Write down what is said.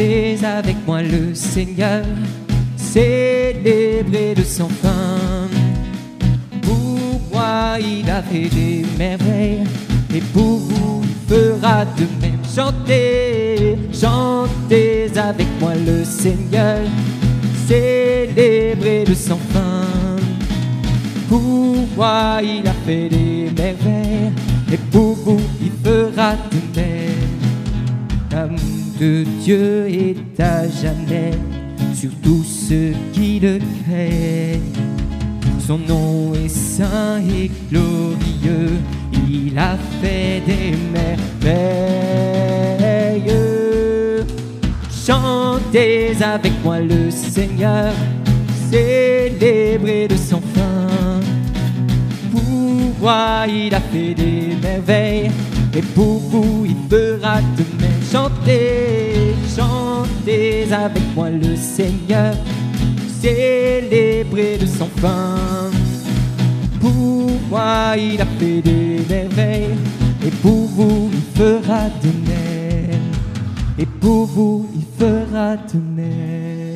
Chantez avec moi le Seigneur, célébrez de sans fin. Pour moi, il a fait des merveilles, et pour vous, il fera de même. Chantez, chantez avec moi le Seigneur, célébrez de sans fin. Pour moi, il a fait des merveilles, et pour vous, il fera de même. Dieu est à jamais sur tous ceux qui le. Son nom est saint et glorieux, il a fait des merveilles. Chantez avec moi le Seigneur, célébrez de son fin. Pour moi, il a fait des merveilles, et pour vous, il fera de même. Avec moi le Seigneur, célébrez de son fin. Pour moi, il a fait des merveilles, et pour vous, il fera de même. Et pour vous, il fera de même.